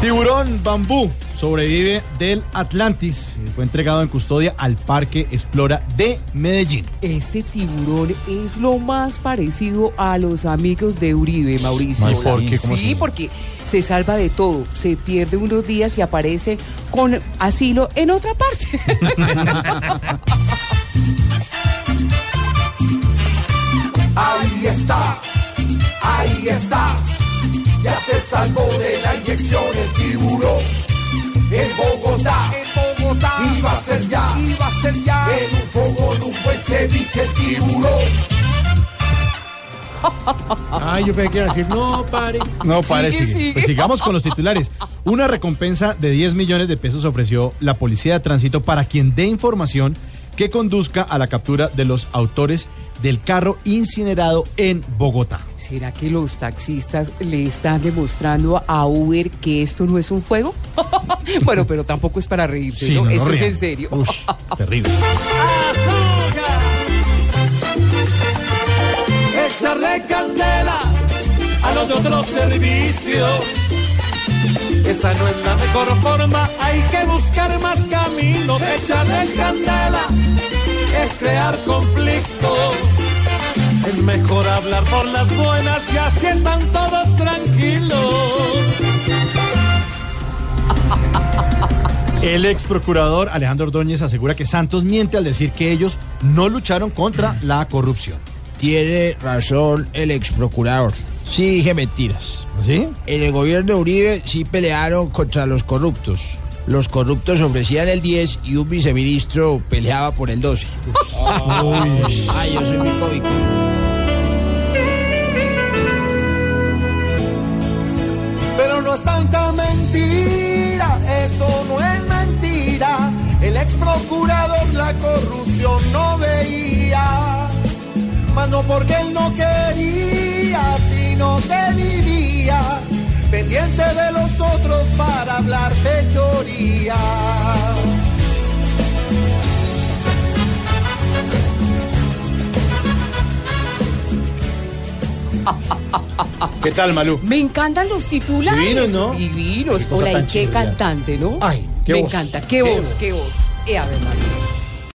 Tiburón bambú sobrevive del Atlantis. Fue entregado en custodia al Parque Explora de Medellín. Este tiburón es lo más parecido a los amigos de Uribe, Mauricio. Ay, ¿por qué? ¿Cómo sí, porque se salva de todo, se pierde unos días y aparece con asilo en otra parte. Ahí está, ahí está. Ya se salvó de la inyección el tiburón. En Bogotá, en Bogotá. Iba a ser ya, iba a ser ya. En un fogón, un buen ceviche el tiburón. Ay, yo pensé que iba a decir, no, pare. No, pare, Sigue, sigue. sigue. Pues sigamos con los titulares. Una recompensa de 10 millones de pesos ofreció la Policía de Tránsito para quien dé información que conduzca a la captura de los autores del carro incinerado en Bogotá. ¿Será que los taxistas le están demostrando a Uber que esto no es un fuego? bueno, pero tampoco es para reírse, Sí, ¿no? no, no es en serio. Ush, terrible. Echarle candela a los de otros servicios. Esa no es la mejor forma, hay que buscar más caminos. Echarle candela es crear conflicto. Es mejor hablar por las buenas y así están todos tranquilos. El ex procurador Alejandro Ordóñez asegura que Santos miente al decir que ellos no lucharon contra la corrupción. Tiene razón el ex procurador. Sí, dije mentiras. ¿Sí? En el gobierno de Uribe sí pelearon contra los corruptos. Los corruptos ofrecían el 10 y un viceministro peleaba por el 12. Ay, yo soy muy cómico. Pero no es tanta mentira, eso no es mentira. El ex procurador la corrupción no veía, mas no porque él no quería, ¿Qué tal, Malú? Me encantan los titulares. Divinos, ¿no? Divinos. Tan y qué cantante, ¿no? Ay, qué Me voz, encanta. Qué, qué voz, voz. qué voz. Eh, a ver, María.